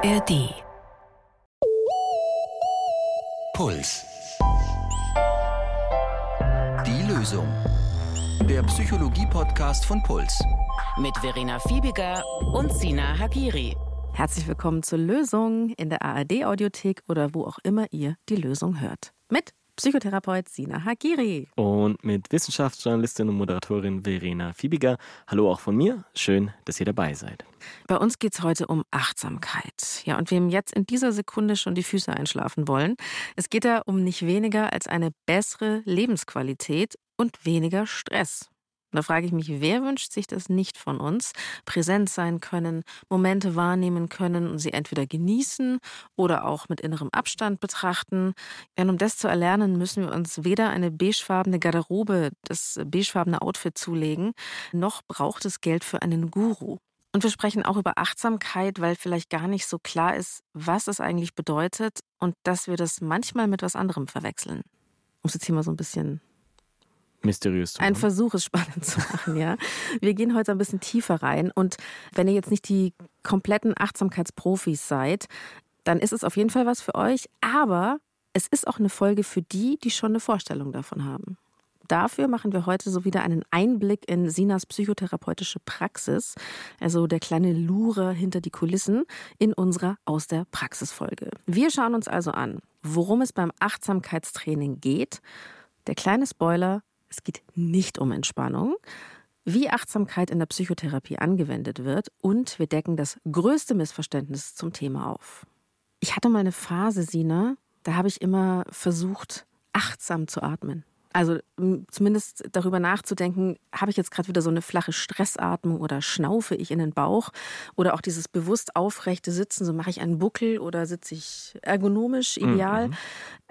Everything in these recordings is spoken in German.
ARD. Puls. Die Lösung. Der Psychologie-Podcast von Puls. Mit Verena Fiebiger und Sina Hagiri. Herzlich willkommen zur Lösung in der ARD-Audiothek oder wo auch immer ihr die Lösung hört. Mit Psychotherapeut Sina Hagiri. Und mit Wissenschaftsjournalistin und Moderatorin Verena Fiebiger. Hallo auch von mir. Schön, dass ihr dabei seid. Bei uns geht es heute um Achtsamkeit. Ja, und wem jetzt in dieser Sekunde schon die Füße einschlafen wollen, es geht da um nicht weniger als eine bessere Lebensqualität und weniger Stress. Da frage ich mich, wer wünscht sich das nicht von uns? Präsent sein können, Momente wahrnehmen können und sie entweder genießen oder auch mit innerem Abstand betrachten. Und um das zu erlernen, müssen wir uns weder eine beigefarbene Garderobe, das beigefarbene Outfit zulegen, noch braucht es Geld für einen Guru. Und wir sprechen auch über Achtsamkeit, weil vielleicht gar nicht so klar ist, was es eigentlich bedeutet und dass wir das manchmal mit was anderem verwechseln. Um es jetzt hier mal so ein bisschen mysteriös zu machen. Ein Versuch, es spannend zu machen, ja. Wir gehen heute ein bisschen tiefer rein und wenn ihr jetzt nicht die kompletten Achtsamkeitsprofis seid, dann ist es auf jeden Fall was für euch, aber es ist auch eine Folge für die, die schon eine Vorstellung davon haben. Dafür machen wir heute so wieder einen Einblick in Sinas psychotherapeutische Praxis, also der kleine Lure hinter die Kulissen in unserer Aus der Praxis Folge. Wir schauen uns also an, worum es beim Achtsamkeitstraining geht. Der kleine Spoiler, es geht nicht um Entspannung, wie Achtsamkeit in der Psychotherapie angewendet wird und wir decken das größte Missverständnis zum Thema auf. Ich hatte mal eine Phase, Sina, da habe ich immer versucht, achtsam zu atmen. Also zumindest darüber nachzudenken, habe ich jetzt gerade wieder so eine flache Stressatmung oder schnaufe ich in den Bauch oder auch dieses bewusst aufrechte Sitzen, so mache ich einen Buckel oder sitze ich ergonomisch ideal. Mhm.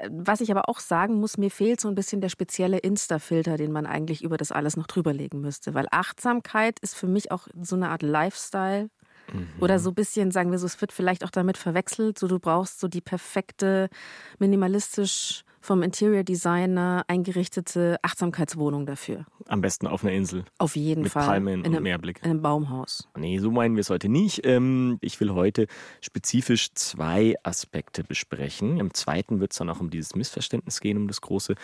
Was ich aber auch sagen muss, mir fehlt so ein bisschen der spezielle Insta-Filter, den man eigentlich über das alles noch drüberlegen müsste, weil Achtsamkeit ist für mich auch so eine Art Lifestyle, Mhm. Oder so ein bisschen, sagen wir so, es wird vielleicht auch damit verwechselt, so du brauchst so die perfekte, minimalistisch vom Interior Designer eingerichtete Achtsamkeitswohnung dafür. Am besten auf einer Insel. Auf jeden mit Fall. Mit Palmen in und einem, Meerblick. In einem Baumhaus. Nee, so meinen wir es heute nicht. Ähm, ich will heute spezifisch zwei Aspekte besprechen. Im zweiten wird es dann auch um dieses Missverständnis gehen, um das große.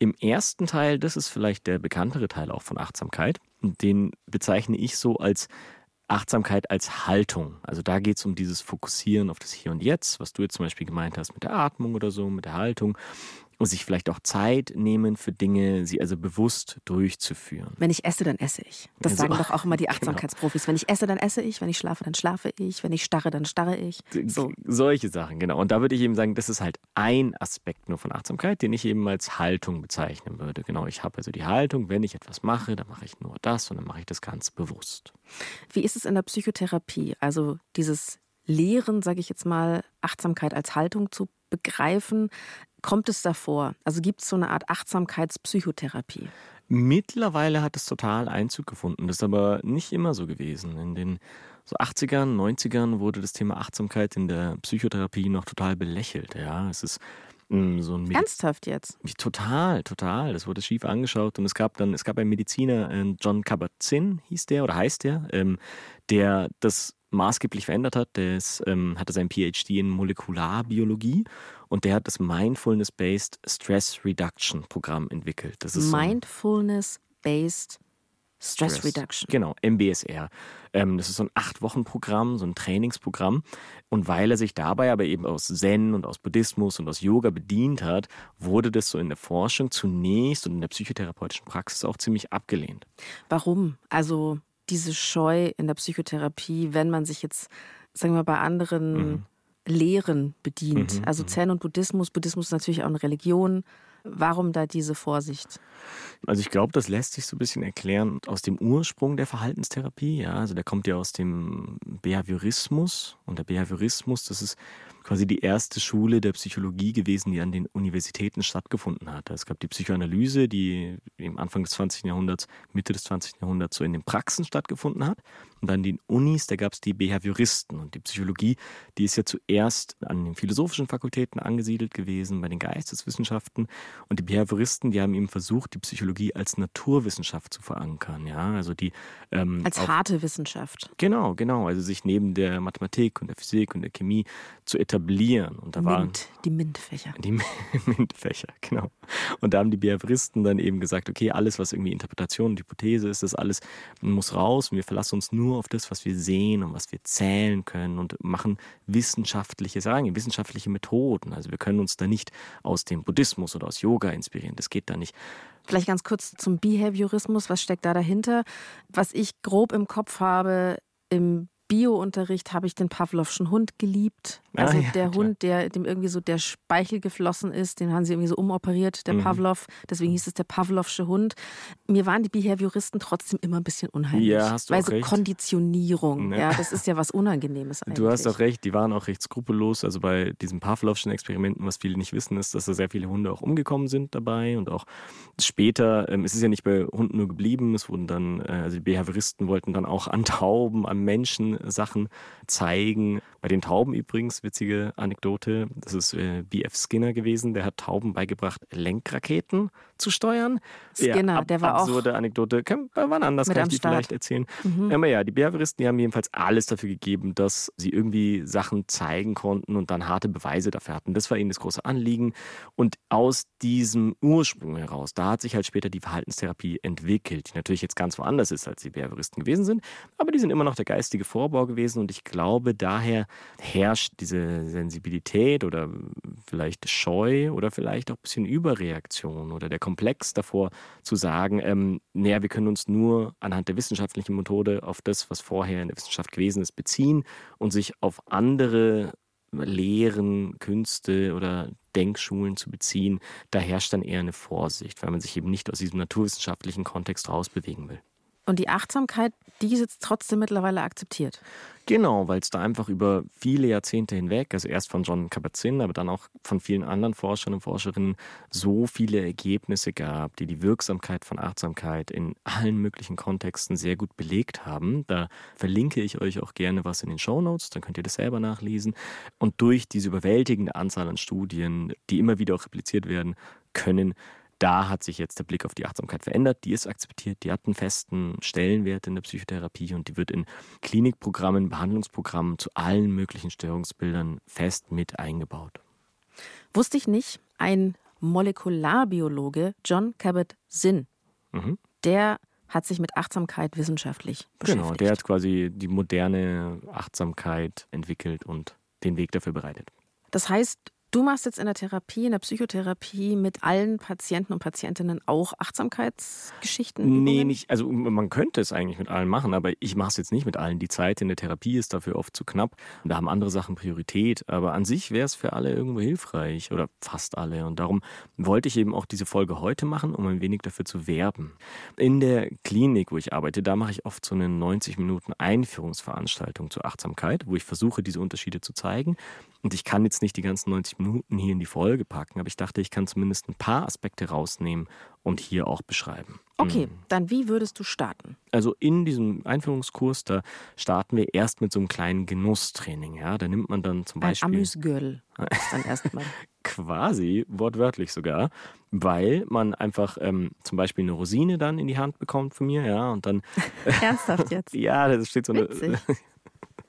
Im ersten Teil, das ist vielleicht der bekanntere Teil auch von Achtsamkeit. Den bezeichne ich so als Achtsamkeit als Haltung. Also da geht es um dieses Fokussieren auf das Hier und Jetzt, was du jetzt zum Beispiel gemeint hast mit der Atmung oder so, mit der Haltung und sich vielleicht auch Zeit nehmen für Dinge, sie also bewusst durchzuführen. Wenn ich esse, dann esse ich. Das Also, sagen doch auch immer die genau. Achtsamkeitsprofis. Wenn ich esse, dann esse ich. Wenn ich schlafe, dann schlafe ich. Wenn ich starre, dann starre ich. So. Solche Sachen, genau. Und da würde ich eben sagen, das ist halt ein Aspekt nur von Achtsamkeit, den ich eben als Haltung bezeichnen würde. Genau, ich habe also die Haltung, wenn ich etwas mache, dann mache ich nur das und dann mache ich das ganz bewusst. Wie ist es in der Psychotherapie? Also dieses Lehren, sage ich jetzt mal, Achtsamkeit als Haltung zu begreifen. Kommt es davor? Also gibt es so eine Art Achtsamkeitspsychotherapie? Mittlerweile hat es total Einzug gefunden. Das ist aber nicht immer so gewesen. In den so 80ern, 90ern wurde das Thema Achtsamkeit in der Psychotherapie noch total belächelt. Ja, es ist mm, so ein Ernsthaft jetzt? Total, total. Das wurde schief angeschaut und es gab dann, es gab einen Mediziner, äh, John Kabat-Zinn hieß der oder heißt der, ähm, der das maßgeblich verändert hat. Der ist, ähm, hatte sein PhD in Molekularbiologie und der hat das Mindfulness-Based Stress Reduction Programm entwickelt. Das ist Mindfulness-Based Stress, Reduction. Genau, MBSR. Ähm, das ist so ein Acht-Wochen-Programm, so ein Trainingsprogramm. Und weil er sich dabei aber eben aus Zen und aus Buddhismus und aus Yoga bedient hat, wurde das so in der Forschung zunächst und in der psychotherapeutischen Praxis auch ziemlich abgelehnt. Warum? Also diese Scheu in der Psychotherapie, wenn man sich jetzt, sagen wir, bei anderen Mhm. Lehren bedient. Mhm, also Zen und Buddhismus, Buddhismus ist natürlich auch eine Religion. Warum da diese Vorsicht? Also ich glaube, das lässt sich so ein bisschen erklären aus dem Ursprung der Verhaltenstherapie. Ja, also der kommt ja aus dem Behaviorismus und der Behaviorismus, das ist quasi die erste Schule der Psychologie gewesen, die an den Universitäten stattgefunden hat. Es gab die Psychoanalyse, die im Anfang des 20. Jahrhunderts, Mitte des 20. Jahrhunderts so in den Praxen stattgefunden hat. Und dann den Unis, da gab es die Behavioristen. Und die Psychologie, die ist ja zuerst an den philosophischen Fakultäten angesiedelt gewesen, bei den Geisteswissenschaften. Und die Behavioristen, die haben eben versucht, die Psychologie als Naturwissenschaft zu verankern. Ja, also die ähm, als harte Wissenschaft. Genau, genau. Also sich neben der Mathematik und der Physik und der Chemie zu etablieren. Und da Mint, waren die MINT-Fächer. Die MINT-Fächer, genau. Und da haben die Behavioristen dann eben gesagt, okay, alles, was irgendwie Interpretation und Hypothese ist, das alles muss raus und wir verlassen uns nur auf das, was wir sehen und was wir zählen können und machen wissenschaftliche Sagen, wissenschaftliche Methoden. Also wir können uns da nicht aus dem Buddhismus oder aus Yoga inspirieren. Das geht da nicht. Vielleicht ganz kurz zum Behaviorismus. Was steckt da dahinter? Was ich grob im Kopf habe, im Bio-Unterricht habe ich den Pavlovschen Hund geliebt. Also ah, ja, der klar. Hund, der dem irgendwie so der Speichel geflossen ist, den haben sie irgendwie so umoperiert, der mhm. Pavlov. Deswegen hieß es der Pavlovsche Hund. Mir waren die Behavioristen trotzdem immer ein bisschen unheimlich. Ja, hast du weil auch so recht. Konditionierung, ja. ja, das ist ja was Unangenehmes eigentlich. Du hast auch recht, die waren auch recht skrupellos. Also bei diesen Pavlovschen Experimenten, was viele nicht wissen, ist, dass da sehr viele Hunde auch umgekommen sind dabei und auch später, ähm, es ist ja nicht bei Hunden nur geblieben, es wurden dann, äh, also die Behavioristen wollten dann auch an Tauben, an Menschen Sachen zeigen. Bei den Tauben übrigens, witzige Anekdote, das ist äh, B.F. Skinner gewesen, der hat Tauben beigebracht, Lenkraketen zu steuern. Skinner, ja, der war absurde auch. Absurde Anekdote, kann, wann anders kann ich die Start. vielleicht erzählen. Mhm. Aber ja, die Behavioristen, die haben jedenfalls alles dafür gegeben, dass sie irgendwie Sachen zeigen konnten und dann harte Beweise dafür hatten. Das war ihnen das große Anliegen. Und aus diesem Ursprung heraus, da hat sich halt später die Verhaltenstherapie entwickelt, die natürlich jetzt ganz woanders ist, als die Behavioristen gewesen sind. Aber die sind immer noch der geistige Vorbau gewesen und ich glaube, daher herrscht diese Sensibilität oder vielleicht Scheu oder vielleicht auch ein bisschen Überreaktion oder der Komplex davor zu sagen, ähm, naja, wir können uns nur anhand der wissenschaftlichen Methode auf das, was vorher in der Wissenschaft gewesen ist, beziehen und sich auf andere Lehren, Künste oder Denkschulen zu beziehen, da herrscht dann eher eine Vorsicht, weil man sich eben nicht aus diesem naturwissenschaftlichen Kontext rausbewegen will. Und die Achtsamkeit, die ist jetzt trotzdem mittlerweile akzeptiert. Genau, weil es da einfach über viele Jahrzehnte hinweg, also erst von John Kabat-Zinn, aber dann auch von vielen anderen Forschern und Forscherinnen, so viele Ergebnisse gab, die die Wirksamkeit von Achtsamkeit in allen möglichen Kontexten sehr gut belegt haben. Da verlinke ich euch auch gerne was in den Show Notes, dann könnt ihr das selber nachlesen. Und durch diese überwältigende Anzahl an Studien, die immer wieder auch repliziert werden können, da hat sich jetzt der Blick auf die Achtsamkeit verändert. Die ist akzeptiert, die hat einen festen Stellenwert in der Psychotherapie und die wird in Klinikprogrammen, Behandlungsprogrammen zu allen möglichen Störungsbildern fest mit eingebaut. Wusste ich nicht, ein Molekularbiologe, John Cabot-Sinn, mhm. der hat sich mit Achtsamkeit wissenschaftlich beschäftigt. Genau, der hat quasi die moderne Achtsamkeit entwickelt und den Weg dafür bereitet. Das heißt, Du machst jetzt in der Therapie, in der Psychotherapie mit allen Patienten und Patientinnen auch Achtsamkeitsgeschichten? Nee, nicht. Also man könnte es eigentlich mit allen machen, aber ich mache es jetzt nicht mit allen. Die Zeit in der Therapie ist dafür oft zu knapp. Da haben andere Sachen Priorität. Aber an sich wäre es für alle irgendwo hilfreich oder fast alle. Und darum wollte ich eben auch diese Folge heute machen, um ein wenig dafür zu werben. In der Klinik, wo ich arbeite, da mache ich oft so eine 90 Minuten Einführungsveranstaltung zur Achtsamkeit, wo ich versuche, diese Unterschiede zu zeigen. Und ich kann jetzt nicht die ganzen 90 Minuten hier in die Folge packen, aber ich dachte, ich kann zumindest ein paar Aspekte rausnehmen und hier auch beschreiben. Okay, mhm. dann wie würdest du starten? Also in diesem Einführungskurs, da starten wir erst mit so einem kleinen Genusstraining. Ja? Da nimmt man dann zum Beispiel. Ein Amüsgürtel dann erstmal. Quasi, wortwörtlich sogar, weil man einfach ähm, zum Beispiel eine Rosine dann in die Hand bekommt von mir, ja, und dann. Ernsthaft jetzt? ja, da steht so eine.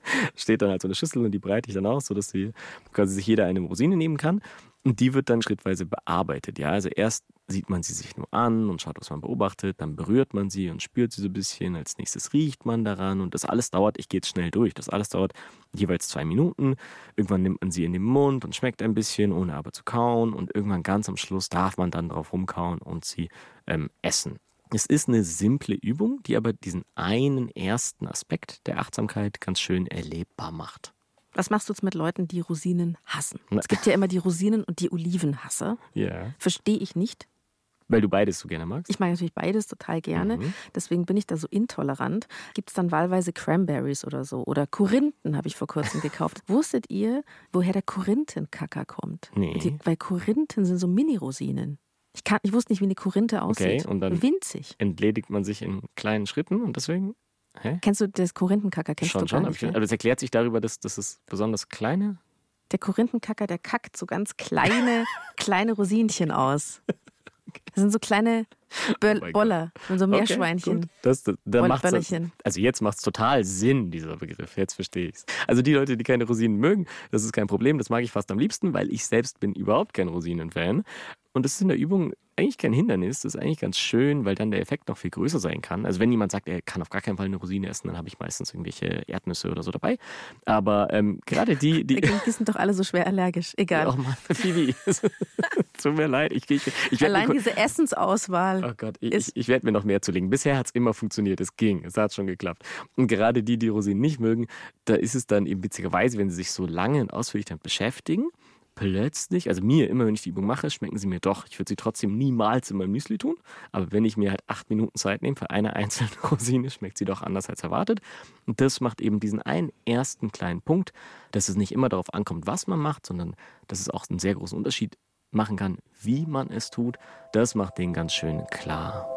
steht dann halt so eine Schüssel und die breite ich dann aus, sodass sie quasi sich jeder eine Rosine nehmen kann. Und die wird dann schrittweise bearbeitet. Ja, also erst sieht man sie sich nur an und schaut, was man beobachtet, dann berührt man sie und spürt sie so ein bisschen. Als nächstes riecht man daran und das alles dauert, ich gehe jetzt schnell durch, das alles dauert jeweils zwei Minuten. Irgendwann nimmt man sie in den Mund und schmeckt ein bisschen, ohne aber zu kauen. Und irgendwann ganz am Schluss darf man dann drauf rumkauen und sie ähm, essen. Es ist eine simple Übung, die aber diesen einen ersten Aspekt der Achtsamkeit ganz schön erlebbar macht. Was machst du jetzt mit Leuten, die Rosinen hassen? Es gibt ja immer die Rosinen- und die Olivenhasser. Ja. Verstehe ich nicht. Weil du beides so gerne magst? Ich mag natürlich beides total gerne. Mhm. Deswegen bin ich da so intolerant. Gibt es dann wahlweise Cranberries oder so? Oder Korinthen habe ich vor kurzem gekauft. Wusstet ihr, woher der Korinthenkacker kommt? Nee. Die, weil Korinthen sind so Mini-Rosinen. Ich, kann, ich wusste nicht, wie eine Korinthe aussieht. Okay, und dann Winzig. entledigt man sich in kleinen Schritten und deswegen. Hä? Kennst du das Korinthenkacker? Kennst schon, du schon. nicht, ich- aber das erklärt sich darüber, dass, dass es besonders kleine. Der Korinthenkacker, der kackt so ganz kleine, kleine Rosinchen aus. Das sind so kleine Böll Oh Boller, und so Meerschweinchen. Okay, das, das, da macht's, also jetzt macht es total Sinn, dieser Begriff. Jetzt verstehe ich es. Also die Leute, die keine Rosinen mögen, das ist kein Problem. Das mag ich fast am liebsten, weil ich selbst bin überhaupt kein Rosinen-Fan. Und das ist in der Übung eigentlich kein Hindernis. Das ist eigentlich ganz schön, weil dann der Effekt noch viel größer sein kann. Also wenn jemand sagt, er kann auf gar keinen Fall eine Rosine essen, dann habe ich meistens irgendwelche Erdnüsse oder so dabei. Aber ähm, gerade die, die Die sind doch alle so schwer allergisch. Egal. Oh Mann, Phoebe. Tut mir leid. Ich, ich, ich Allein mir- diese Essensauswahl. Oh Gott, ich, ich werde mir noch mehr zulegen. Bisher hat es immer funktioniert, es ging, es hat schon geklappt. Und gerade die, die Rosinen nicht mögen, da ist es dann eben witzigerweise, wenn sie sich so lange und ausführlich damit beschäftigen, plötzlich, also mir, immer wenn ich die Übung mache, schmecken sie mir doch. Ich würde sie trotzdem niemals in mein Müsli tun, aber wenn ich mir halt acht Minuten Zeit nehme für eine einzelne Rosine, schmeckt sie doch anders als erwartet. Und das macht eben diesen einen ersten kleinen Punkt, dass es nicht immer darauf ankommt, was man macht, sondern dass es auch einen sehr großen Unterschied machen kann, wie man es tut. Das macht den ganz schön klar.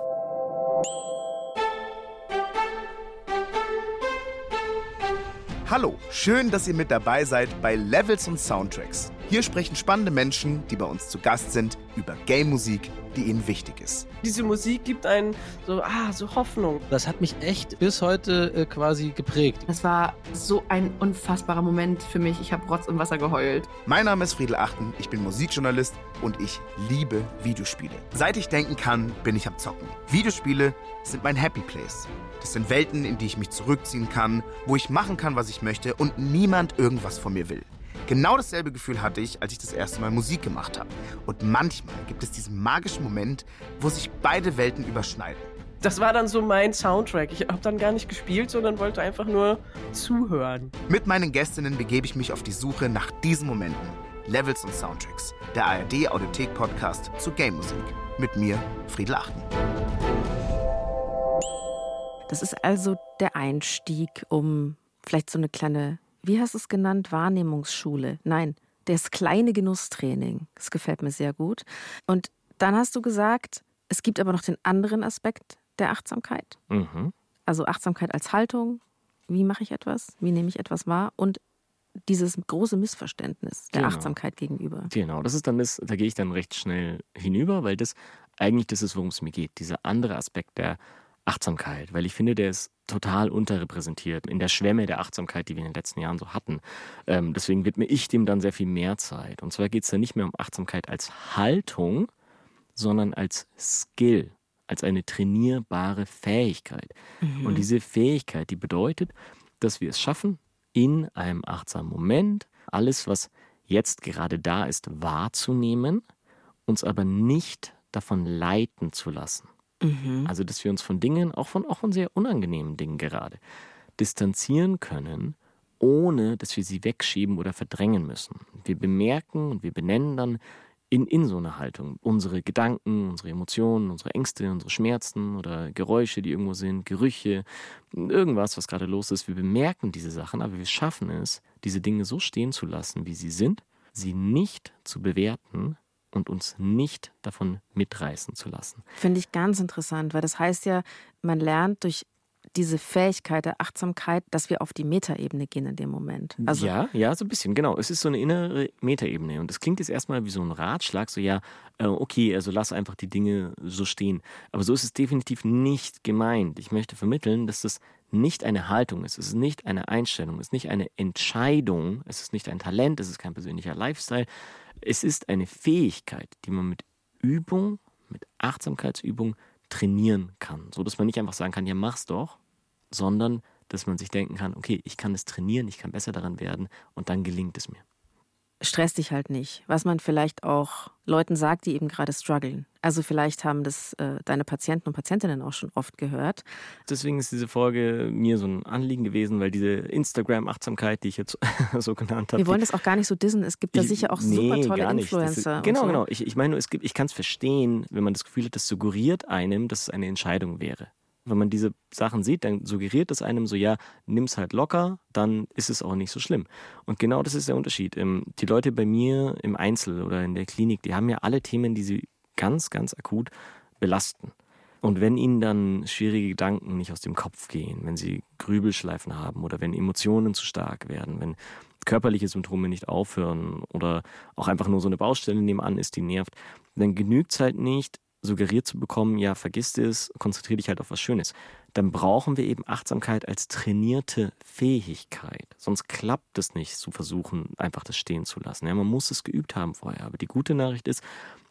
Hallo, schön, dass ihr mit dabei seid bei Levels und Soundtracks. Hier sprechen spannende Menschen, die bei uns zu Gast sind, über Game-Musik, die ihnen wichtig ist. Diese Musik gibt einen so, ah, so Hoffnung. Das hat mich echt bis heute äh, quasi geprägt. Es war so ein unfassbarer Moment für mich. Ich habe Rotz und Wasser geheult. Mein Name ist Friedel Achten, ich bin Musikjournalist und ich liebe Videospiele. Seit ich denken kann, bin ich am Zocken. Videospiele sind mein Happy Place. Das sind Welten, in die ich mich zurückziehen kann, wo ich machen kann, was ich möchte und niemand irgendwas von mir will. Genau dasselbe Gefühl hatte ich, als ich das erste Mal Musik gemacht habe. Und manchmal gibt es diesen magischen Moment, wo sich beide Welten überschneiden. Das war dann so mein Soundtrack. Ich habe dann gar nicht gespielt, sondern wollte einfach nur zuhören. Mit meinen Gästinnen begebe ich mich auf die Suche nach diesen Momenten. Levels und Soundtracks. Der ARD Audiothek Podcast zu Game Musik. Mit mir, Friedel Achten. Das ist also der Einstieg, um vielleicht so eine kleine, wie hast du es genannt, Wahrnehmungsschule. Nein, das kleine Genusstraining. Das gefällt mir sehr gut. Und dann hast du gesagt, es gibt aber noch den anderen Aspekt der Achtsamkeit. Mhm. Also Achtsamkeit als Haltung. Wie mache ich etwas? Wie nehme ich etwas wahr? Und dieses große Missverständnis der Genau. Achtsamkeit gegenüber. Genau, das ist dann das, da gehe ich dann recht schnell hinüber, weil das eigentlich das ist, worum es mir geht. Dieser andere Aspekt der Achtsamkeit, weil ich finde, der ist total unterrepräsentiert in der Schwemme der Achtsamkeit, die wir in den letzten Jahren so hatten. Ähm, deswegen widme ich dem dann sehr viel mehr Zeit. Und zwar geht es dann nicht mehr um Achtsamkeit als Haltung, sondern als Skill, als eine trainierbare Fähigkeit. Und diese Fähigkeit, die bedeutet, dass wir es schaffen, in einem achtsamen Moment alles, was jetzt gerade da ist, wahrzunehmen, uns aber nicht davon leiten zu lassen. Also, dass wir uns von Dingen, auch von, auch von sehr unangenehmen Dingen gerade, distanzieren können, ohne dass wir sie wegschieben oder verdrängen müssen. Wir bemerken und wir benennen dann in, in so einer Haltung unsere Gedanken, unsere Emotionen, unsere Ängste, unsere Schmerzen oder Geräusche, die irgendwo sind, Gerüche, irgendwas, was gerade los ist. Wir bemerken diese Sachen, aber wir schaffen es, diese Dinge so stehen zu lassen, wie sie sind, sie nicht zu bewerten und uns nicht davon mitreißen zu lassen. Finde ich ganz interessant, weil das heißt ja, man lernt durch diese Fähigkeit der Achtsamkeit, dass wir auf die Metaebene gehen in dem Moment. Also ja, ja, so ein bisschen, genau. Es ist so eine innere Metaebene. Und das klingt jetzt erstmal wie so ein Ratschlag, so ja, äh, okay, also lass einfach die Dinge so stehen. Aber so ist es definitiv nicht gemeint. Ich möchte vermitteln, dass das nicht eine Haltung ist, es ist nicht eine Einstellung, es ist nicht eine Entscheidung, es ist nicht ein Talent, es ist kein persönlicher Lifestyle. Es ist eine Fähigkeit, die man mit Übung, mit Achtsamkeitsübung trainieren kann. So dass man nicht einfach sagen kann, ja, mach's doch, sondern dass man sich denken kann, okay, ich kann es trainieren, ich kann besser daran werden und dann gelingt es mir. Stress dich halt nicht. Was man vielleicht auch Leuten sagt, die eben gerade strugglen. Also vielleicht haben das äh, deine Patienten und Patientinnen auch schon oft gehört. Deswegen ist diese Folge mir so ein Anliegen gewesen, weil diese Instagram-Achtsamkeit, die ich jetzt so genannt habe. Wir wollen das auch gar nicht so dissen. Es gibt da Ich- sicher auch nee, super tolle Influencer. Ist, genau, so. genau. Ich, ich meine, nur, es gibt, ich kann es verstehen, wenn man das Gefühl hat, das suggeriert einem, dass es eine Entscheidung wäre. Wenn man diese Sachen sieht, dann suggeriert es einem so, ja, nimm's halt locker, dann ist es auch nicht so schlimm. Und genau das ist der Unterschied. Ähm, Die Leute bei mir im Einzel oder in der Klinik, die haben ja alle Themen, die sie ganz, ganz akut belasten. Und wenn ihnen dann schwierige Gedanken nicht aus dem Kopf gehen, wenn sie Grübelschleifen haben oder wenn Emotionen zu stark werden, wenn körperliche Symptome nicht aufhören oder auch einfach nur so eine Baustelle nebenan ist, die nervt, dann genügt es halt nicht, suggeriert zu bekommen, ja, vergiss es, konzentriere dich halt auf was Schönes. Dann brauchen wir eben Achtsamkeit als trainierte Fähigkeit. Sonst klappt es nicht, zu versuchen, einfach das stehen zu lassen. Ja, man muss es geübt haben vorher. Aber die gute Nachricht ist,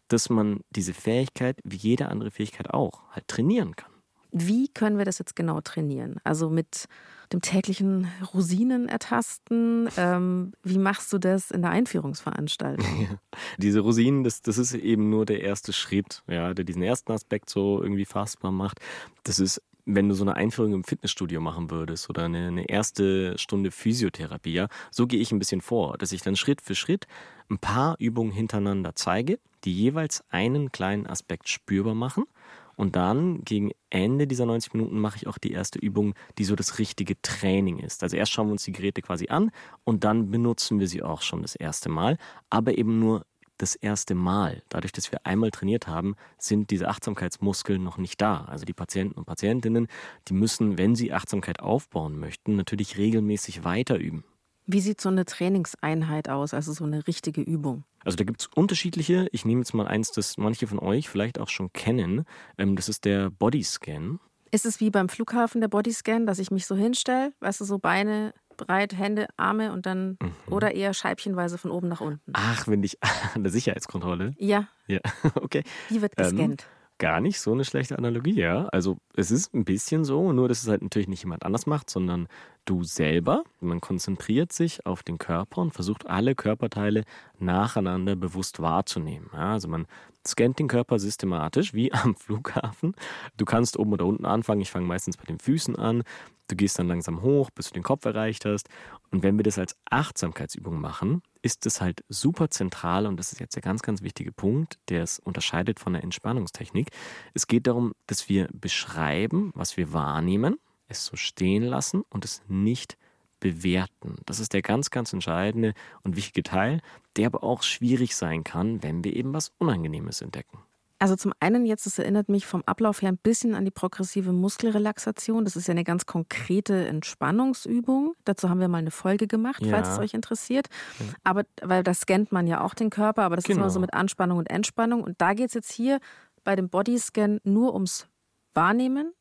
dass man diese Fähigkeit, wie jede andere Fähigkeit auch, halt trainieren kann. Wie können wir das jetzt genau trainieren? Also mit dem täglichen Rosinen ertasten. Ähm, wie machst du das in der Einführungsveranstaltung? Diese Rosinen, das, das ist eben nur der erste Schritt, ja, der diesen ersten Aspekt so irgendwie fassbar macht. Das ist, wenn du so eine Einführung im Fitnessstudio machen würdest oder eine, eine erste Stunde Physiotherapie, ja, so gehe ich ein bisschen vor, dass ich dann Schritt für Schritt ein paar Übungen hintereinander zeige, die jeweils einen kleinen Aspekt spürbar machen. Und dann gegen Ende dieser 90 Minuten mache ich auch die erste Übung, die so das richtige Training ist. Also erst schauen wir uns die Geräte quasi an und dann benutzen wir sie auch schon das erste Mal, aber eben nur das erste Mal. Dadurch, dass wir einmal trainiert haben, sind diese Achtsamkeitsmuskeln noch nicht da. Also die Patienten und Patientinnen, die müssen, wenn sie Achtsamkeit aufbauen möchten, natürlich regelmäßig weiter üben. Wie sieht so eine Trainingseinheit aus, also so eine richtige Übung? Also da gibt es unterschiedliche. Ich nehme jetzt mal eins, das manche von euch vielleicht auch schon kennen. Ähm, das ist der Bodyscan. Ist es wie beim Flughafen der Bodyscan, dass ich mich so hinstelle, weißt du, so Beine breit, Hände, Arme und dann oder eher scheibchenweise von oben nach unten? Ach, wenn ich an der Sicherheitskontrolle. Ja, Ja, okay. die wird Ähm, gescannt. Gar nicht so eine schlechte Analogie, ja. Also es ist ein bisschen so, nur dass es halt natürlich nicht jemand anders macht, sondern du selber. Man konzentriert sich auf den Körper und versucht alle Körperteile nacheinander bewusst wahrzunehmen. Ja, also man scannt den Körper systematisch, wie am Flughafen. Du kannst oben oder unten anfangen. Ich fange meistens bei den Füßen an. Du gehst dann langsam hoch, bis du den Kopf erreicht hast. Und wenn wir das als Achtsamkeitsübung machen, ist es halt super zentral und das ist jetzt der ganz, ganz wichtige Punkt, der es unterscheidet von der Entspannungstechnik. Es geht darum, dass wir beschreiben, was wir wahrnehmen, es so stehen lassen und es nicht bewerten. Das ist der ganz, ganz entscheidende und wichtige Teil, der aber auch schwierig sein kann, wenn wir eben was Unangenehmes entdecken. Also zum einen jetzt, das erinnert mich vom Ablauf her ein bisschen an die progressive Muskelrelaxation. Das ist ja eine ganz konkrete Entspannungsübung. Dazu haben wir mal eine Folge gemacht, falls Ja. es euch interessiert. Aber weil da scannt man ja auch den Körper, aber das ist immer Genau. so mit Anspannung und Entspannung. Und da geht es jetzt hier bei dem Bodyscan nur ums Wahrnehmen.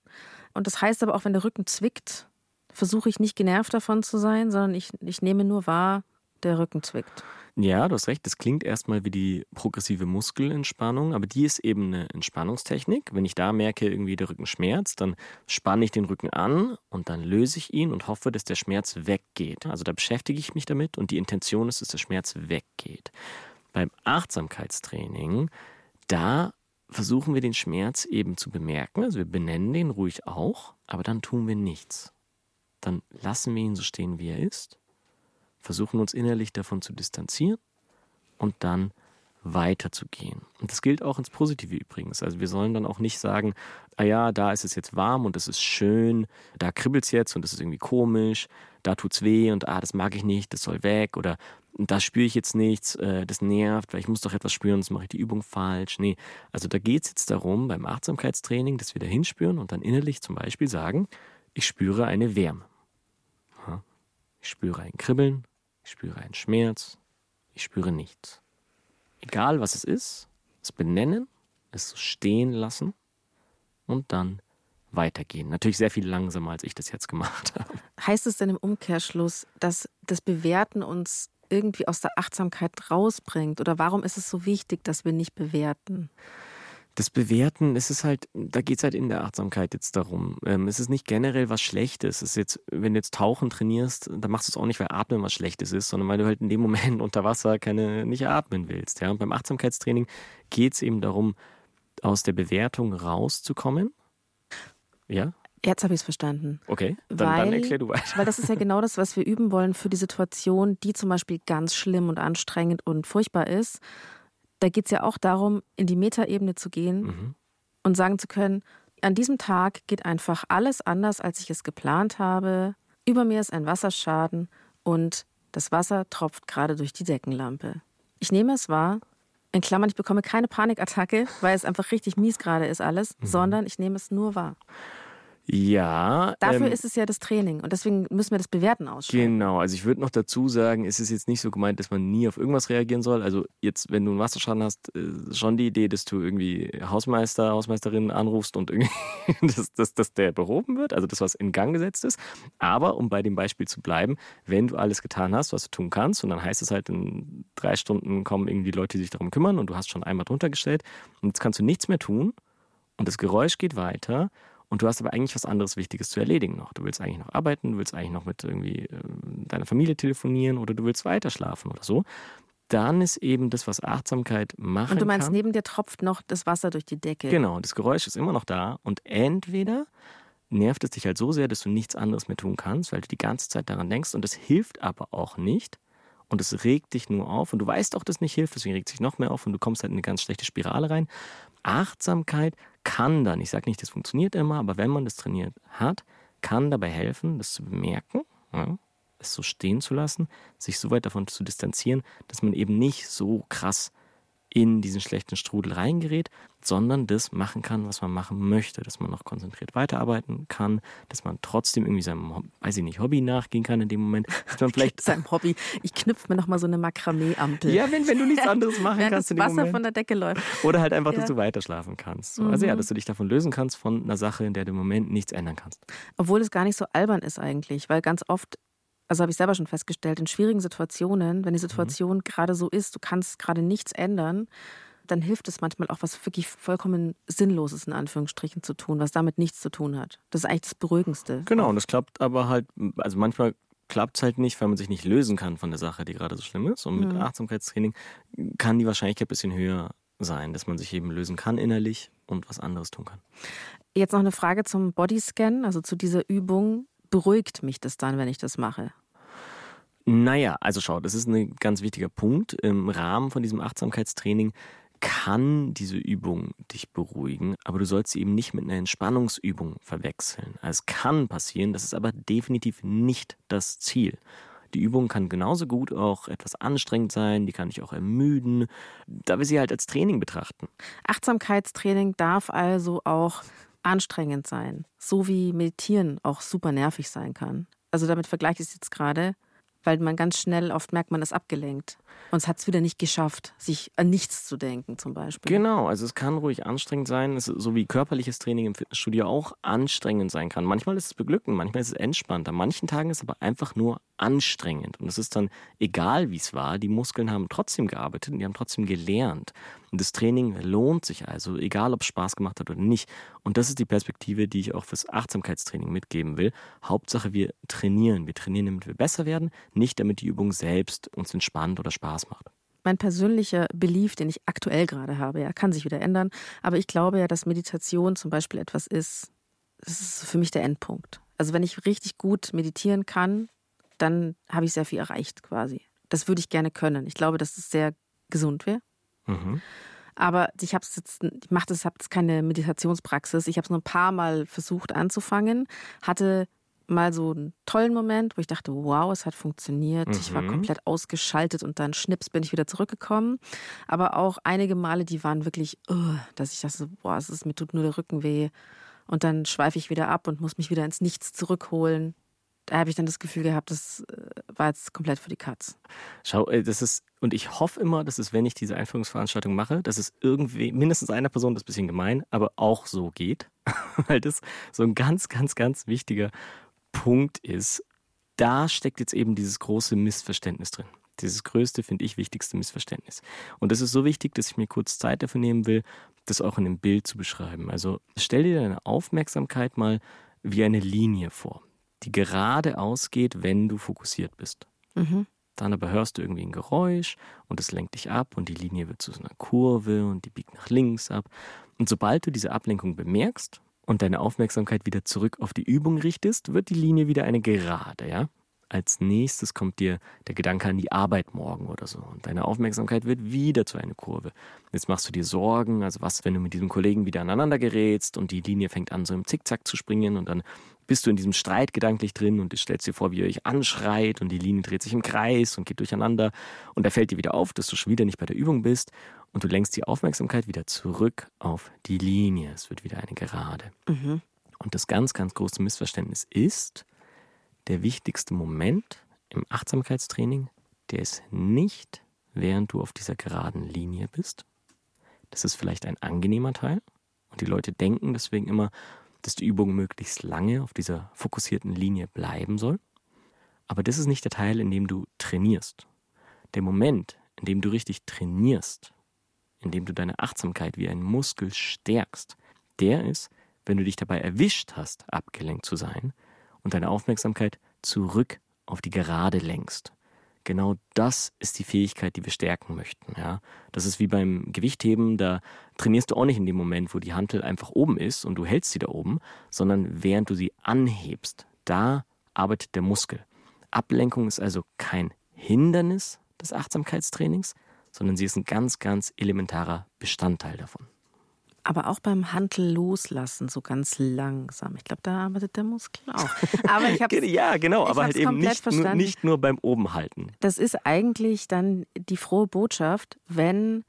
Und das heißt aber auch, wenn der Rücken zwickt, versuche ich nicht genervt davon zu sein, sondern ich, ich nehme nur wahr, der Rücken zwickt. Ja, du hast recht, das klingt erstmal wie die progressive Muskelentspannung, aber die ist eben eine Entspannungstechnik. Wenn ich da merke, irgendwie der Rücken schmerzt, dann spanne ich den Rücken an und dann löse ich ihn und hoffe, dass der Schmerz weggeht. Also da beschäftige ich mich damit und die Intention ist, dass der Schmerz weggeht. Beim Achtsamkeitstraining, da versuchen wir den Schmerz eben zu bemerken. Also wir benennen den ruhig auch, aber dann tun wir nichts. Dann lassen wir ihn so stehen, wie er ist versuchen uns innerlich davon zu distanzieren und dann weiterzugehen. Und das gilt auch ins Positive übrigens. Also wir sollen dann auch nicht sagen, ah ja, da ist es jetzt warm und es ist schön, da kribbelt es jetzt und das ist irgendwie komisch, da tut's weh und ah, das mag ich nicht, das soll weg oder da spüre ich jetzt nichts, äh, das nervt, weil ich muss doch etwas spüren, sonst mache ich die Übung falsch. Nee, also da geht es jetzt darum, beim Achtsamkeitstraining, dass wir da hinspüren und dann innerlich zum Beispiel sagen, ich spüre eine Wärme. Ich spüre ein Kribbeln, ich spüre einen Schmerz, ich spüre nichts. Egal was es ist, es benennen, es stehen lassen und dann weitergehen. Natürlich sehr viel langsamer, als ich das jetzt gemacht habe. Heißt es denn im Umkehrschluss, dass das Bewerten uns irgendwie aus der Achtsamkeit rausbringt? Oder warum ist es so wichtig, dass wir nicht bewerten? Das Bewerten, es ist halt, da geht es halt in der Achtsamkeit jetzt darum. Ähm, es ist nicht generell was Schlechtes. Es ist jetzt, wenn du jetzt Tauchen trainierst, dann machst du es auch nicht, weil Atmen was Schlechtes ist, sondern weil du halt in dem Moment unter Wasser keine, nicht atmen willst. Ja? Und beim Achtsamkeitstraining geht es eben darum, aus der Bewertung rauszukommen. Ja? Jetzt habe ich es verstanden. Okay, dann, weil, dann erklär du weiter. Weil das ist ja genau das, was wir üben wollen für die Situation, die zum Beispiel ganz schlimm und anstrengend und furchtbar ist da geht es ja auch darum, in die Metaebene zu gehen mhm. und sagen zu können, an diesem Tag geht einfach alles anders, als ich es geplant habe. Über mir ist ein Wasserschaden und das Wasser tropft gerade durch die Deckenlampe. Ich nehme es wahr, in Klammern, ich bekomme keine Panikattacke, weil es einfach richtig mies gerade ist alles, mhm. sondern ich nehme es nur wahr. Ja. Dafür ähm, ist es ja das Training und deswegen müssen wir das Bewerten ausschreiben. Genau, also ich würde noch dazu sagen, es ist jetzt nicht so gemeint, dass man nie auf irgendwas reagieren soll. Also jetzt, wenn du einen Wasserschaden hast, schon die Idee, dass du irgendwie Hausmeister, Hausmeisterin anrufst und irgendwie, dass, dass, dass der behoben wird, also das, was in Gang gesetzt ist. Aber um bei dem Beispiel zu bleiben, wenn du alles getan hast, was du tun kannst, und dann heißt es halt, in drei Stunden kommen irgendwie Leute, die sich darum kümmern und du hast schon einmal drunter gestellt und jetzt kannst du nichts mehr tun und das Geräusch geht weiter und du hast aber eigentlich was anderes Wichtiges zu erledigen noch. Du willst eigentlich noch arbeiten, du willst eigentlich noch mit irgendwie äh, deiner Familie telefonieren oder du willst weiter schlafen oder so. Dann ist eben das, was Achtsamkeit machen Und du meinst, kann, neben dir tropft noch das Wasser durch die Decke. Genau, das Geräusch ist immer noch da und entweder nervt es dich halt so sehr, dass du nichts anderes mehr tun kannst, weil du die ganze Zeit daran denkst und das hilft aber auch nicht und es regt dich nur auf und du weißt auch, dass es nicht hilft, deswegen regt es sich noch mehr auf und du kommst halt in eine ganz schlechte Spirale rein. Achtsamkeit kann dann, ich sage nicht, das funktioniert immer, aber wenn man das trainiert hat, kann dabei helfen, das zu bemerken, ja, es so stehen zu lassen, sich so weit davon zu distanzieren, dass man eben nicht so krass in diesen schlechten Strudel reingerät, sondern das machen kann, was man machen möchte, dass man noch konzentriert weiterarbeiten kann, dass man trotzdem irgendwie seinem, weiß ich nicht, Hobby nachgehen kann in dem Moment, dass man vielleicht seinem Hobby. Ich knüpfe mir noch mal so eine Makramee-Ampel. Ja, wenn, wenn du nichts anderes machen Während kannst das in dem Wasser Moment. von der Decke läuft. Oder halt einfach, dass Ja. du weiter schlafen kannst. So. Also ja, Mhm. dass du dich davon lösen kannst von einer Sache, in der du im Moment nichts ändern kannst. Obwohl es gar nicht so albern ist eigentlich, weil ganz oft, also habe ich selber schon festgestellt, in schwierigen Situationen, wenn die Situation gerade so ist, du kannst gerade nichts ändern, dann hilft es manchmal auch, was wirklich vollkommen Sinnloses in Anführungsstrichen zu tun, was damit nichts zu tun hat. Das ist eigentlich das Beruhigendste. Genau, und das klappt aber halt, also manchmal klappt es halt nicht, weil man sich nicht lösen kann von der Sache, die gerade so schlimm ist. Und mit Mhm. Achtsamkeitstraining kann die Wahrscheinlichkeit ein bisschen höher sein, dass man sich eben lösen kann innerlich und was anderes tun kann. Jetzt noch eine Frage zum Bodyscan, also zu dieser Übung. Beruhigt mich das dann, wenn ich das mache? Naja, also schau, das ist ein ganz wichtiger Punkt. Im Rahmen von diesem Achtsamkeitstraining kann diese Übung dich beruhigen, aber du sollst sie eben nicht mit einer Entspannungsübung verwechseln. Also es kann passieren, das ist aber definitiv nicht das Ziel. Die Übung kann genauso gut auch etwas anstrengend sein, die kann dich auch ermüden, da wir sie halt als Training betrachten. Achtsamkeitstraining darf also auch anstrengend sein, so wie Meditieren auch super nervig sein kann. Also damit vergleiche ich es jetzt gerade, weil man ganz schnell oft merkt, man ist abgelenkt. Und es hat es wieder nicht geschafft, sich an nichts zu denken zum Beispiel. Genau, also es kann ruhig anstrengend sein, so wie körperliches Training im Fitnessstudio auch anstrengend sein kann. Manchmal ist es beglückend, manchmal ist es entspannt. An manchen Tagen ist es aber einfach nur anstrengend. Und es ist dann egal, wie es war, die Muskeln haben trotzdem gearbeitet und die haben trotzdem gelernt. Und das Training lohnt sich also, egal ob es Spaß gemacht hat oder nicht. Und das ist die Perspektive, die ich auch fürs Achtsamkeitstraining mitgeben will. Hauptsache, wir trainieren. Wir trainieren, damit wir besser werden, nicht damit die Übung selbst uns entspannt oder Spaß macht. Mein persönlicher Belief, den ich aktuell gerade habe, ja, kann sich wieder ändern. Aber ich glaube ja, dass Meditation zum Beispiel etwas ist, das ist für mich der Endpunkt. Also wenn ich richtig gut meditieren kann, dann habe ich sehr viel erreicht quasi. Das würde ich gerne können. Ich glaube, dass es sehr gesund wäre. Mhm. Aber ich habe jetzt, ich mache das, habe jetzt keine Meditationspraxis. Ich habe es nur ein paar Mal versucht anzufangen, hatte mal so einen tollen Moment, wo ich dachte, wow, es hat funktioniert. Ich war Mhm. komplett ausgeschaltet und dann schnips bin ich wieder zurückgekommen. Aber auch einige Male, die waren wirklich, uh, dass ich dachte, boah, es ist, mir tut nur der Rücken weh. Und dann schweife ich wieder ab und muss mich wieder ins Nichts zurückholen. Da habe ich dann das Gefühl gehabt, das äh, war jetzt komplett für die Katz. Schau, äh, das ist, und ich hoffe immer, dass es, wenn ich diese Einführungsveranstaltung mache, dass es irgendwie, mindestens einer Person, das ist ein bisschen gemein, aber auch so geht. Weil das so ein ganz, ganz, ganz wichtiger Punkt ist. Da steckt jetzt eben dieses große Missverständnis drin. Dieses größte, finde ich, wichtigste Missverständnis. Und das ist so wichtig, dass ich mir kurz Zeit dafür nehmen will, das auch in einem Bild zu beschreiben. Also stell dir deine Aufmerksamkeit mal wie eine Linie vor, die gerade ausgeht, wenn du fokussiert bist. Mhm. Dann aber hörst du irgendwie ein Geräusch und es lenkt dich ab und die Linie wird zu so einer Kurve und die biegt nach links ab. Und sobald du diese Ablenkung bemerkst und deine Aufmerksamkeit wieder zurück auf die Übung richtest, wird die Linie wieder eine Gerade, ja? Als nächstes kommt dir der Gedanke an die Arbeit morgen oder so. Und deine Aufmerksamkeit wird wieder zu einer Kurve. Jetzt machst du dir Sorgen, also was, wenn du mit diesem Kollegen wieder aneinander gerätst und die Linie fängt an, so im Zickzack zu springen und dann bist du in diesem Streit gedanklich drin und du stellst dir vor, wie ihr euch anschreit und die Linie dreht sich im Kreis und geht durcheinander und da fällt dir wieder auf, dass du schon wieder nicht bei der Übung bist und du lenkst die Aufmerksamkeit wieder zurück auf die Linie. Es wird wieder eine Gerade. Mhm. Und das ganz, ganz große Missverständnis ist, der wichtigste Moment im Achtsamkeitstraining, der ist nicht, während du auf dieser geraden Linie bist. Das ist vielleicht ein angenehmer Teil und die Leute denken deswegen immer, dass die Übung möglichst lange auf dieser fokussierten Linie bleiben soll. Aber das ist nicht der Teil, in dem du trainierst. Der Moment, in dem du richtig trainierst, in dem du deine Achtsamkeit wie ein Muskel stärkst, der ist, wenn du dich dabei erwischt hast, abgelenkt zu sein und deine Aufmerksamkeit zurück auf die Gerade lenkst. Genau das ist die Fähigkeit, die wir stärken möchten. Ja? Das ist wie beim Gewichtheben, da trainierst du auch nicht in dem Moment, wo die Hantel einfach oben ist und du hältst sie da oben, sondern während du sie anhebst, da arbeitet der Muskel. Ablenkung ist also kein Hindernis des Achtsamkeitstrainings, sondern sie ist ein ganz, ganz elementarer Bestandteil davon. Aber auch beim Hantel loslassen, so ganz langsam. Ich glaube, da arbeitet der Muskel auch. Aber ich habe ja, genau, ich aber halt eben nicht nur, nicht nur beim Obenhalten. Das ist eigentlich dann die frohe Botschaft, wenn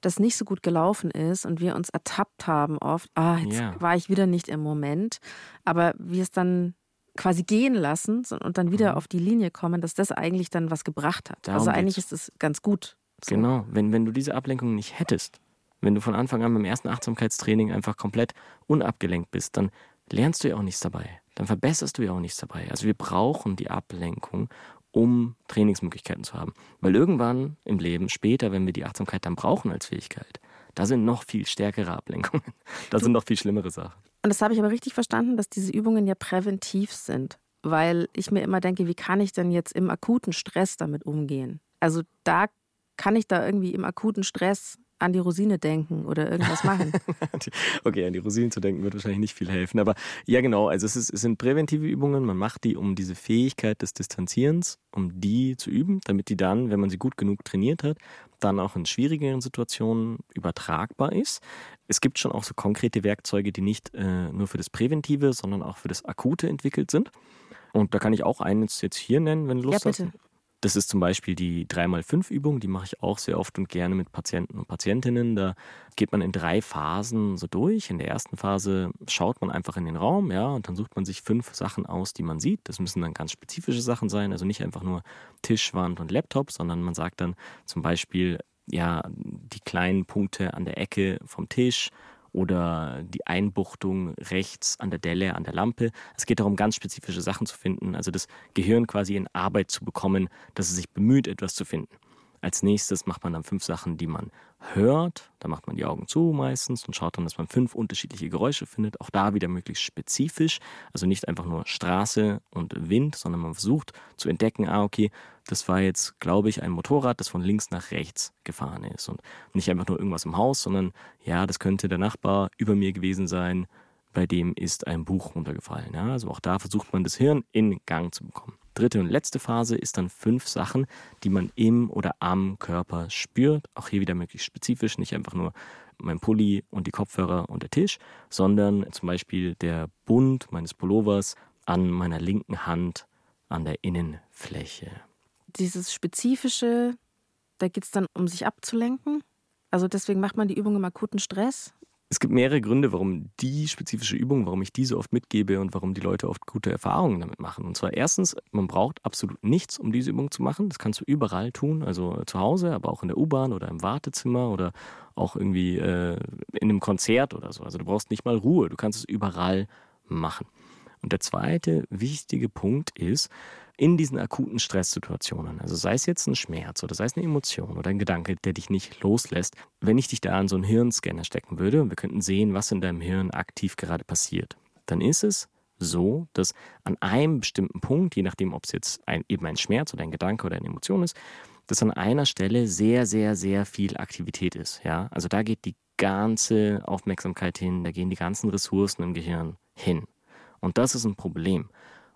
das nicht so gut gelaufen ist und wir uns ertappt haben oft, ah, jetzt Ja. war ich wieder nicht im Moment, aber wir es dann quasi gehen lassen und dann wieder auf die Linie kommen, dass das eigentlich dann was gebracht hat. Mhm. Darum also eigentlich geht's. ist es ganz gut. So. Genau, wenn, wenn du diese Ablenkung nicht hättest, wenn du von Anfang an beim ersten Achtsamkeitstraining einfach komplett unabgelenkt bist, dann lernst du ja auch nichts dabei. Dann verbesserst du ja auch nichts dabei. Also wir brauchen die Ablenkung, um Trainingsmöglichkeiten zu haben. Weil irgendwann im Leben, später, wenn wir die Achtsamkeit dann brauchen als Fähigkeit, da sind noch viel stärkere Ablenkungen. Da sind noch viel schlimmere Sachen. Und das habe ich aber richtig verstanden, dass diese Übungen ja präventiv sind. Weil ich mir immer denke, wie kann ich denn jetzt im akuten Stress damit umgehen? Also da kann ich da irgendwie im akuten Stress an die Rosine denken oder irgendwas machen. Okay, an die Rosinen zu denken wird wahrscheinlich nicht viel helfen. Aber ja, genau. Also es, ist, es sind präventive Übungen. Man macht die, um diese Fähigkeit des Distanzierens, um die zu üben, damit die dann, wenn man sie gut genug trainiert hat, dann auch in schwierigeren Situationen übertragbar ist. Es gibt schon auch so konkrete Werkzeuge, die nicht äh, nur für das Präventive, sondern auch für das Akute entwickelt sind. Und da kann ich auch eines jetzt hier nennen, wenn du ja, Lust hast. Das ist zum Beispiel die 3x5-Übung, die mache ich auch sehr oft und gerne mit Patienten und Patientinnen. Da geht man in drei Phasen so durch. In der ersten Phase schaut man einfach in den Raum, ja, und dann sucht man sich fünf Sachen aus, die man sieht. Das müssen dann ganz spezifische Sachen sein, also nicht einfach nur Tisch, Wand und Laptop, sondern man sagt dann zum Beispiel, ja, die kleinen Punkte an der Ecke vom Tisch oder die Einbuchtung rechts an der Delle, an der Lampe. Es geht darum, ganz spezifische Sachen zu finden, also das Gehirn quasi in Arbeit zu bekommen, dass es sich bemüht, etwas zu finden. Als nächstes macht man dann fünf Sachen, die man hört. Da macht man die Augen zu meistens und schaut dann, dass man fünf unterschiedliche Geräusche findet. Auch da wieder möglichst spezifisch. Also nicht einfach nur Straße und Wind, sondern man versucht zu entdecken, ah, okay, das war jetzt, glaube ich, ein Motorrad, das von links nach rechts gefahren ist. Und nicht einfach nur irgendwas im Haus, sondern ja, das könnte der Nachbar über mir gewesen sein, bei dem ist ein Buch runtergefallen. Ja, also auch da versucht man das Hirn in Gang zu bekommen. Dritte und letzte Phase ist dann fünf Sachen, die man im oder am Körper spürt. Auch hier wieder möglichst spezifisch, nicht einfach nur mein Pulli und die Kopfhörer und der Tisch, sondern zum Beispiel der Bund meines Pullovers an meiner linken Hand an der Innenfläche. Dieses Spezifische, da geht es dann um sich abzulenken. Also deswegen macht man die Übung im akuten Stress. Es gibt mehrere Gründe, warum die spezifische Übung, warum ich die so oft mitgebe und warum die Leute oft gute Erfahrungen damit machen. Und zwar erstens, man braucht absolut nichts, um diese Übung zu machen. Das kannst du überall tun, also zu Hause, aber auch in der U-Bahn oder im Wartezimmer oder auch irgendwie äh, in einem Konzert oder so. Also du brauchst nicht mal Ruhe, du kannst es überall machen. Und der zweite wichtige Punkt ist, in diesen akuten Stresssituationen, also sei es jetzt ein Schmerz oder sei es eine Emotion oder ein Gedanke, der dich nicht loslässt, wenn ich dich da an so einen Hirnscanner stecken würde und wir könnten sehen, was in deinem Hirn aktiv gerade passiert, dann ist es so, dass an einem bestimmten Punkt, je nachdem, ob es jetzt ein, eben ein Schmerz oder ein Gedanke oder eine Emotion ist, dass an einer Stelle sehr, sehr, sehr viel Aktivität ist. Ja? Also da geht die ganze Aufmerksamkeit hin, da gehen die ganzen Ressourcen im Gehirn hin. Und das ist ein Problem.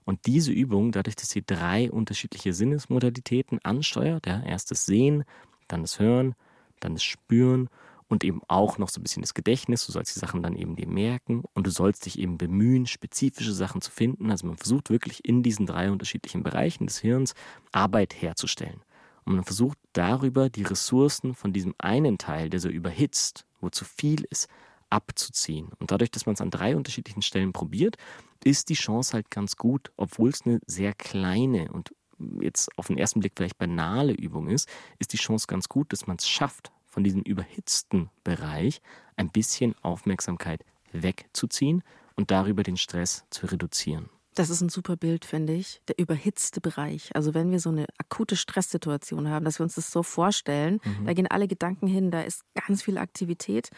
Und diese Übung, dadurch, dass sie drei unterschiedliche Sinnesmodalitäten ansteuert, ja, erst das Sehen, dann das Hören, dann das Spüren und eben auch noch so ein bisschen das Gedächtnis. Du sollst die Sachen dann eben dir merken und du sollst dich eben bemühen, spezifische Sachen zu finden. Also man versucht wirklich in diesen drei unterschiedlichen Bereichen des Hirns Arbeit herzustellen. Und man versucht darüber die Ressourcen von diesem einen Teil, der so überhitzt, wo zu viel ist, abzuziehen. Und dadurch, dass man es an drei unterschiedlichen Stellen probiert, ist die Chance halt ganz gut, obwohl es eine sehr kleine und jetzt auf den ersten Blick vielleicht banale Übung ist, ist die Chance ganz gut, dass man es schafft, von diesem überhitzten Bereich ein bisschen Aufmerksamkeit wegzuziehen und darüber den Stress zu reduzieren. Das ist ein super Bild, finde ich. Der überhitzte Bereich. Also wenn wir so eine akute Stresssituation haben, dass wir uns das so vorstellen, mhm. da gehen alle Gedanken hin, da ist ganz viel Aktivität.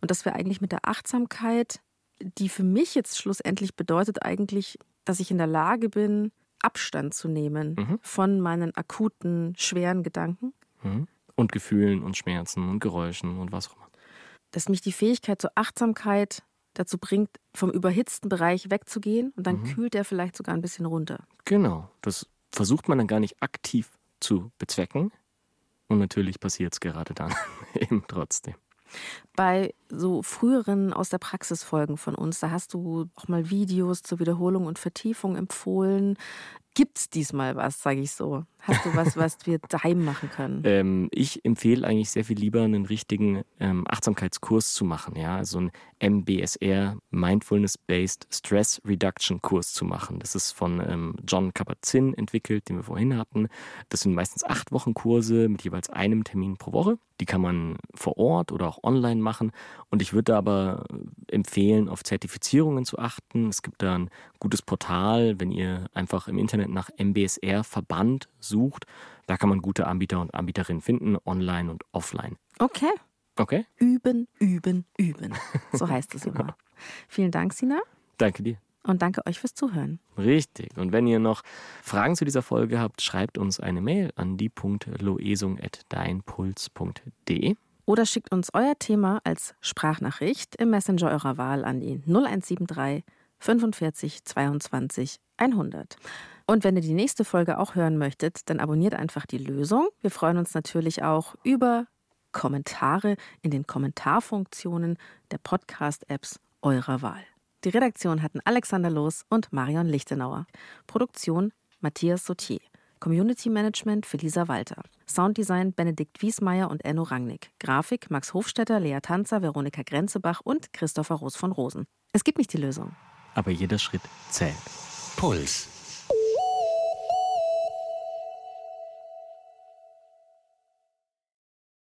Und dass wir eigentlich mit der Achtsamkeit, die für mich jetzt schlussendlich bedeutet eigentlich, dass ich in der Lage bin, Abstand zu nehmen mhm. von meinen akuten, schweren Gedanken. Mhm. Und Gefühlen und Schmerzen und Geräuschen und was auch immer. Dass mich die Fähigkeit zur Achtsamkeit dazu bringt, vom überhitzten Bereich wegzugehen und dann mhm. kühlt er vielleicht sogar ein bisschen runter. Genau, das versucht man dann gar nicht aktiv zu bezwecken. Und natürlich passiert es gerade dann eben trotzdem. Bei so früheren aus der Praxis Folgen von uns, da hast du auch mal Videos zur Wiederholung und Vertiefung empfohlen. Gibt es diesmal was, sage ich so? Hast du was, was wir daheim machen können? Ähm, ich empfehle eigentlich sehr viel lieber einen richtigen ähm, Achtsamkeitskurs zu machen, ja, also einen MBSR Mindfulness-Based Stress Reduction Kurs zu machen. Das ist von ähm, John Kabat-Zinn entwickelt, den wir vorhin hatten. Das sind meistens acht Wochen Kurse mit jeweils einem Termin pro Woche. Die kann man vor Ort oder auch online machen. Und ich würde aber empfehlen, auf Zertifizierungen zu achten. Es gibt da ein gutes Portal, wenn ihr einfach im Internet nach MBSR Verband sucht. Da kann man gute Anbieter und Anbieterinnen finden, online und offline. Okay. Okay. Üben, üben, üben. So heißt es immer. Vielen Dank, Sina. Danke dir. Und danke euch fürs Zuhören. Richtig. Und wenn ihr noch Fragen zu dieser Folge habt, schreibt uns eine Mail an die.loesung.deinpuls.de. Oder schickt uns euer Thema als Sprachnachricht im Messenger eurer Wahl an die 0173 45 22 100. Und wenn ihr die nächste Folge auch hören möchtet, dann abonniert einfach die Lösung. Wir freuen uns natürlich auch über Kommentare in den Kommentarfunktionen der Podcast-Apps eurer Wahl. Die Redaktion hatten Alexander Loos und Marion Lichtenauer. Produktion Matthias Sautier. Community Management für Lisa Walter. Sounddesign Benedikt Wiesmeier und Enno Rangnick. Grafik Max Hofstetter, Lea Tanzer, Veronika Grenzebach und Christopher Roos von Rosen. Es gibt nicht die Lösung. Aber jeder Schritt zählt. Puls.